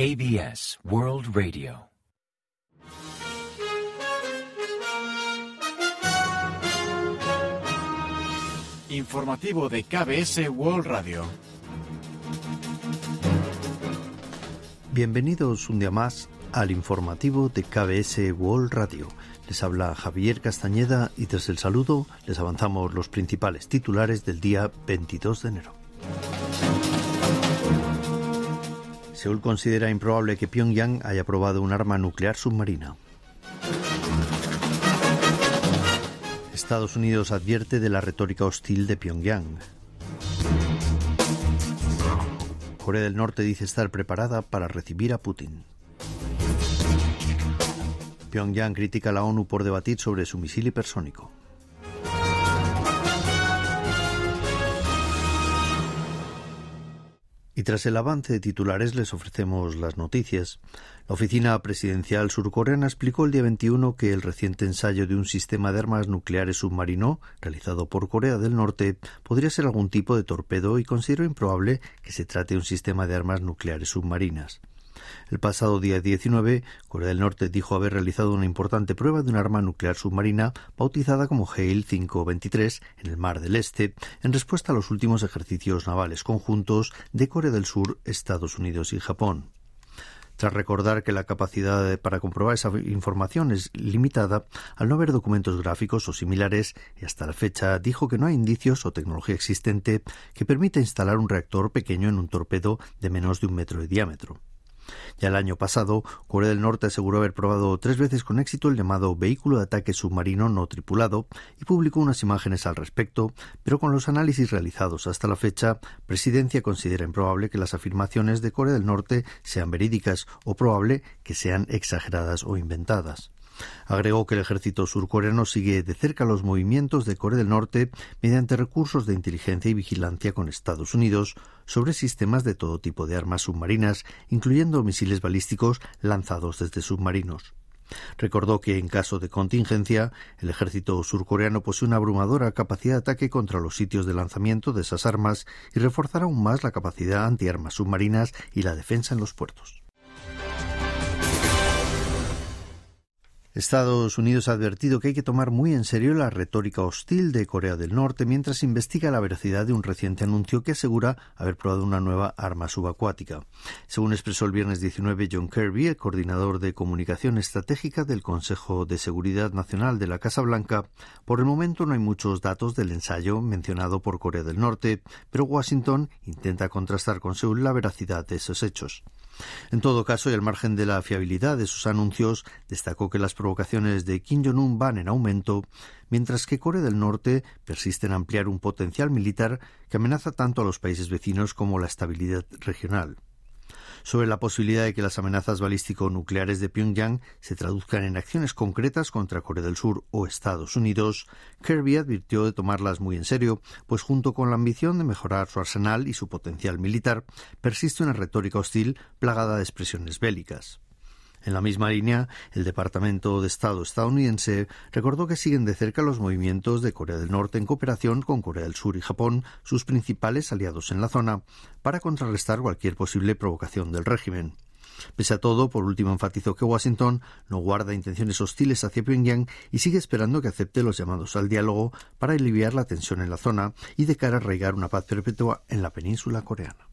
KBS World Radio. Informativo de KBS World Radio. Bienvenidos un día más al informativo de KBS World Radio. Les habla Javier Castañeda y tras el saludo les avanzamos los principales titulares del día 22 de enero. Seúl considera improbable que Pyongyang haya probado un arma nuclear submarina. Estados Unidos advierte de la retórica hostil de Pyongyang. Corea del Norte dice estar preparada para recibir a Putin. Pyongyang critica a la ONU por debatir sobre su misil hipersónico. Y tras el avance de titulares les ofrecemos las noticias. La oficina presidencial surcoreana explicó el día 21 que el reciente ensayo de un sistema de armas nucleares submarino, realizado por Corea del Norte, podría ser algún tipo de torpedo y consideró improbable que se trate de un sistema de armas nucleares submarinas. El pasado día 19, Corea del Norte dijo haber realizado una importante prueba de un arma nuclear submarina bautizada como Hale 523 en el Mar del Este, en respuesta a los últimos ejercicios navales conjuntos de Corea del Sur, Estados Unidos y Japón. Tras recordar que la capacidad para comprobar esa información es limitada, al no haber documentos gráficos o similares, y hasta la fecha dijo que no hay indicios o tecnología existente que permita instalar un reactor pequeño en un torpedo de menos de un metro de diámetro. Ya el año pasado, Corea del Norte aseguró haber probado tres veces con éxito el llamado vehículo de ataque submarino no tripulado y publicó unas imágenes al respecto, pero con los análisis realizados hasta la fecha, Presidencia considera improbable que las afirmaciones de Corea del Norte sean verídicas o probable que sean exageradas o inventadas. Agregó que el ejército surcoreano sigue de cerca los movimientos de Corea del Norte mediante recursos de inteligencia y vigilancia con Estados Unidos sobre sistemas de todo tipo de armas submarinas, incluyendo misiles balísticos lanzados desde submarinos. Recordó que en caso de contingencia, el ejército surcoreano posee una abrumadora capacidad de ataque contra los sitios de lanzamiento de esas armas y reforzará aún más la capacidad antiarmas submarinas y la defensa en los puertos. Estados Unidos ha advertido que hay que tomar muy en serio la retórica hostil de Corea del Norte mientras investiga la veracidad de un reciente anuncio que asegura haber probado una nueva arma subacuática. Según expresó el viernes 19 John Kirby, el coordinador de comunicación estratégica del Consejo de Seguridad Nacional de la Casa Blanca, por el momento no hay muchos datos del ensayo mencionado por Corea del Norte, pero Washington intenta contrastar con Seúl la veracidad de esos hechos. En todo caso, y al margen de la fiabilidad de sus anuncios, destacó que las provocaciones de Kim Jong-un van en aumento, mientras que Corea del Norte persiste en ampliar un potencial militar que amenaza tanto a los países vecinos como la estabilidad regional sobre la posibilidad de que las amenazas balístico-nucleares de Pyongyang se traduzcan en acciones concretas contra Corea del Sur o Estados Unidos, Kirby advirtió de tomarlas muy en serio, pues junto con la ambición de mejorar su arsenal y su potencial militar, persiste una retórica hostil plagada de expresiones bélicas. En la misma línea, el Departamento de Estado estadounidense recordó que siguen de cerca los movimientos de Corea del Norte en cooperación con Corea del Sur y Japón, sus principales aliados en la zona, para contrarrestar cualquier posible provocación del régimen. Pese a todo, por último enfatizó que Washington no guarda intenciones hostiles hacia Pyongyang y sigue esperando que acepte los llamados al diálogo para aliviar la tensión en la zona y de cara a arraigar una paz perpetua en la península coreana.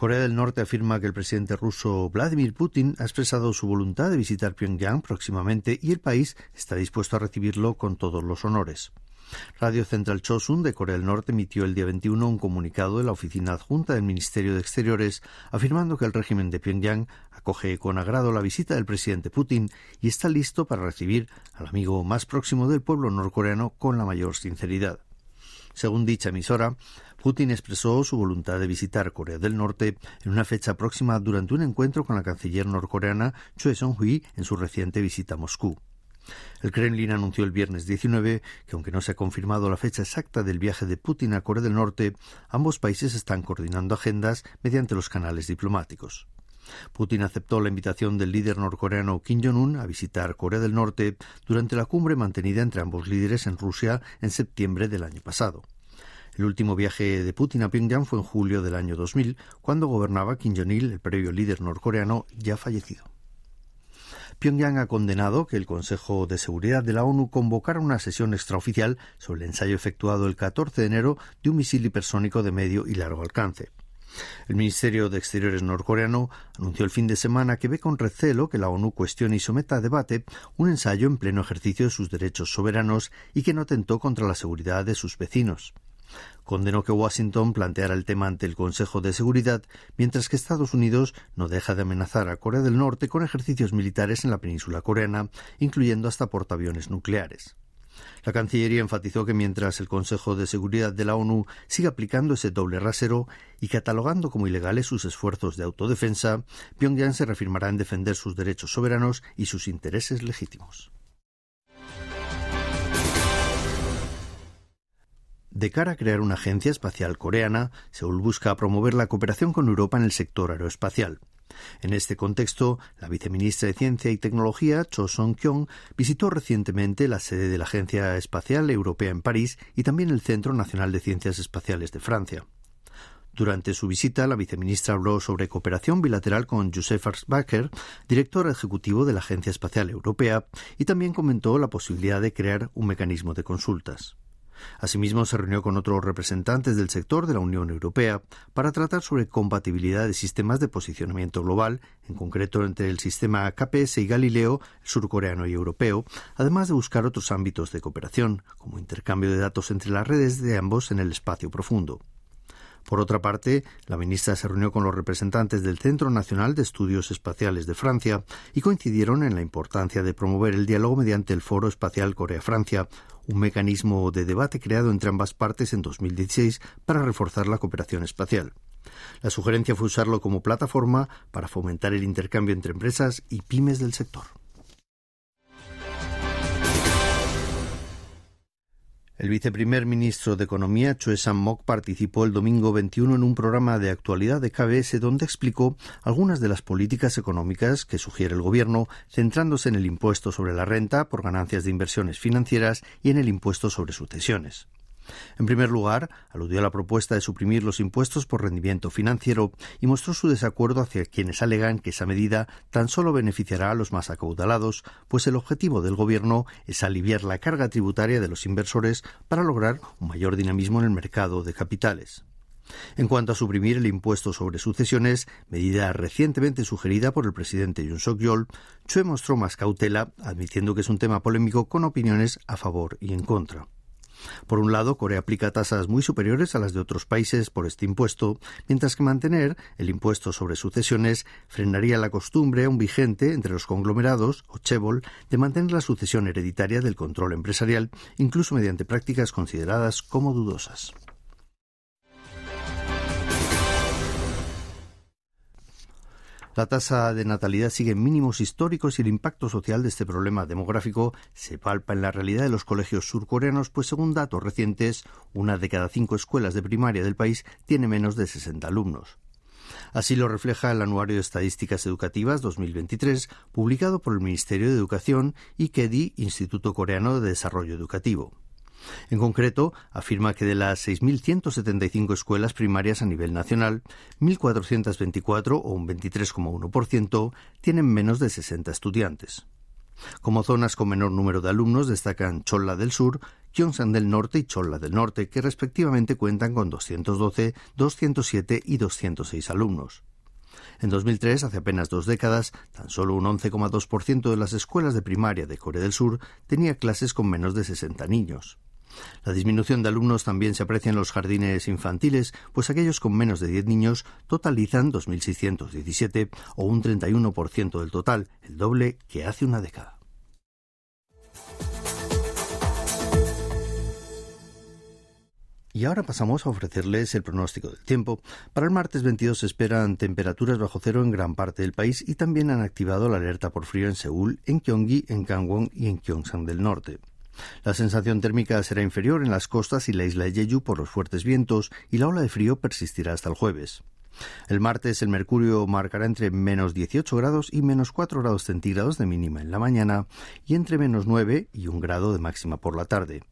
Corea del Norte afirma que el presidente ruso Vladimir Putin ha expresado su voluntad de visitar Pyongyang próximamente y el país está dispuesto a recibirlo con todos los honores. Radio Central Chosun de Corea del Norte emitió el día 21 un comunicado de la oficina adjunta del Ministerio de Exteriores afirmando que el régimen de Pyongyang acoge con agrado la visita del presidente Putin y está listo para recibir al amigo más próximo del pueblo norcoreano con la mayor sinceridad. Según dicha emisora, Putin expresó su voluntad de visitar Corea del Norte en una fecha próxima durante un encuentro con la canciller norcoreana Choi Song-hui en su reciente visita a Moscú. El Kremlin anunció el viernes 19 que, aunque no se ha confirmado la fecha exacta del viaje de Putin a Corea del Norte, ambos países están coordinando agendas mediante los canales diplomáticos. Putin aceptó la invitación del líder norcoreano Kim Jong-un a visitar Corea del Norte durante la cumbre mantenida entre ambos líderes en Rusia en septiembre del año pasado. El último viaje de Putin a Pyongyang fue en julio del año 2000, cuando gobernaba Kim Jong-il, el previo líder norcoreano ya fallecido. Pyongyang ha condenado que el Consejo de Seguridad de la ONU convocara una sesión extraoficial sobre el ensayo efectuado el 14 de enero de un misil hipersónico de medio y largo alcance. El Ministerio de Exteriores norcoreano anunció el fin de semana que ve con recelo que la ONU cuestione y someta a debate un ensayo en pleno ejercicio de sus derechos soberanos y que no atentó contra la seguridad de sus vecinos condenó que Washington planteara el tema ante el Consejo de Seguridad, mientras que Estados Unidos no deja de amenazar a Corea del Norte con ejercicios militares en la península coreana, incluyendo hasta portaaviones nucleares. La Cancillería enfatizó que mientras el Consejo de Seguridad de la ONU sigue aplicando ese doble rasero y catalogando como ilegales sus esfuerzos de autodefensa, Pyongyang se reafirmará en defender sus derechos soberanos y sus intereses legítimos. De cara a crear una agencia espacial coreana, Seúl busca promover la cooperación con Europa en el sector aeroespacial. En este contexto, la viceministra de Ciencia y Tecnología, Cho Song-kyung, visitó recientemente la sede de la Agencia Espacial Europea en París y también el Centro Nacional de Ciencias Espaciales de Francia. Durante su visita, la viceministra habló sobre cooperación bilateral con Josef Arsbacher, director ejecutivo de la Agencia Espacial Europea, y también comentó la posibilidad de crear un mecanismo de consultas. Asimismo, se reunió con otros representantes del sector de la Unión Europea para tratar sobre compatibilidad de sistemas de posicionamiento global, en concreto entre el sistema KPS y Galileo, surcoreano y europeo, además de buscar otros ámbitos de cooperación, como intercambio de datos entre las redes de ambos en el espacio profundo. Por otra parte, la ministra se reunió con los representantes del Centro Nacional de Estudios Espaciales de Francia y coincidieron en la importancia de promover el diálogo mediante el Foro Espacial Corea-Francia, un mecanismo de debate creado entre ambas partes en 2016 para reforzar la cooperación espacial. La sugerencia fue usarlo como plataforma para fomentar el intercambio entre empresas y pymes del sector. El viceprimer ministro de Economía, Choi Sang-mok, participó el domingo 21 en un programa de actualidad de KBS donde explicó algunas de las políticas económicas que sugiere el gobierno, centrándose en el impuesto sobre la renta por ganancias de inversiones financieras y en el impuesto sobre sucesiones. En primer lugar, aludió a la propuesta de suprimir los impuestos por rendimiento financiero y mostró su desacuerdo hacia quienes alegan que esa medida tan solo beneficiará a los más acaudalados, pues el objetivo del Gobierno es aliviar la carga tributaria de los inversores para lograr un mayor dinamismo en el mercado de capitales. En cuanto a suprimir el impuesto sobre sucesiones, medida recientemente sugerida por el presidente Yoon Suk-yeol, Chue mostró más cautela, admitiendo que es un tema polémico con opiniones a favor y en contra. Por un lado, Corea aplica tasas muy superiores a las de otros países por este impuesto, mientras que mantener el impuesto sobre sucesiones frenaría la costumbre aún vigente entre los conglomerados, o chebol, de mantener la sucesión hereditaria del control empresarial, incluso mediante prácticas consideradas como dudosas. La tasa de natalidad sigue en mínimos históricos y el impacto social de este problema demográfico se palpa en la realidad de los colegios surcoreanos, pues según datos recientes, una de cada cinco escuelas de primaria del país tiene menos de 60 alumnos. Así lo refleja el Anuario de Estadísticas Educativas 2023, publicado por el Ministerio de Educación y KEDI, Instituto Coreano de Desarrollo Educativo. En concreto, afirma que de las 6.175 escuelas primarias a nivel nacional, 1.424 o un 23,1% tienen menos de 60 estudiantes. Como zonas con menor número de alumnos destacan Cholla del Sur, Gyeongsang del Norte y Cholla del Norte, que respectivamente cuentan con 212, 207 y 206 alumnos. En 2003, hace apenas dos décadas, tan solo un 11,2% de las escuelas de primaria de Corea del Sur tenía clases con menos de 60 niños. La disminución de alumnos también se aprecia en los jardines infantiles, pues aquellos con menos de 10 niños totalizan 2.617 o un 31% del total, el doble que hace una década. Y ahora pasamos a ofrecerles el pronóstico del tiempo. Para el martes 22 se esperan temperaturas bajo cero en gran parte del país y también han activado la alerta por frío en Seúl, en Gyeonggi, en Gangwon y en Gyeongsang del Norte. La sensación térmica será inferior en las costas y la isla de Jeju por los fuertes vientos y la ola de frío persistirá hasta el jueves. El martes el mercurio marcará entre menos 18 grados y menos 4 grados centígrados de mínima en la mañana y entre menos 9 y 1 grado de máxima por la tarde.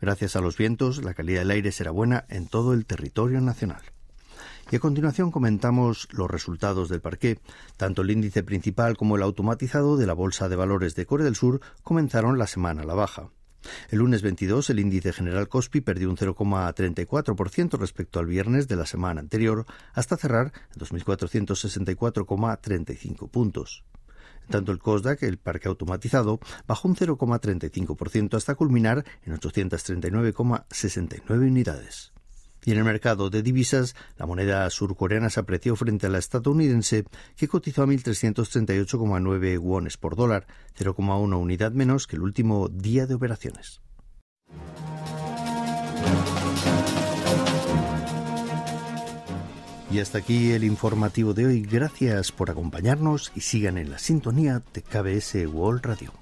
Gracias a los vientos, la calidad del aire será buena en todo el territorio nacional. Y a continuación comentamos los resultados del parqué. Tanto el índice principal como el automatizado de la Bolsa de Valores de Corea del Sur comenzaron la semana a la baja. El lunes 22 el índice general Cospi perdió un 0,34% respecto al viernes de la semana anterior, hasta cerrar en 2.464,35 puntos. En tanto el COSDAC, el parque automatizado, bajó un 0,35% hasta culminar en 839,69 unidades. Y en el mercado de divisas, la moneda surcoreana se apreció frente a la estadounidense, que cotizó a 1.338,9 wones por dólar, 0,1 unidad menos que el último día de operaciones. Y hasta aquí el informativo de hoy. Gracias por acompañarnos y sigan en la sintonía de KBS World Radio.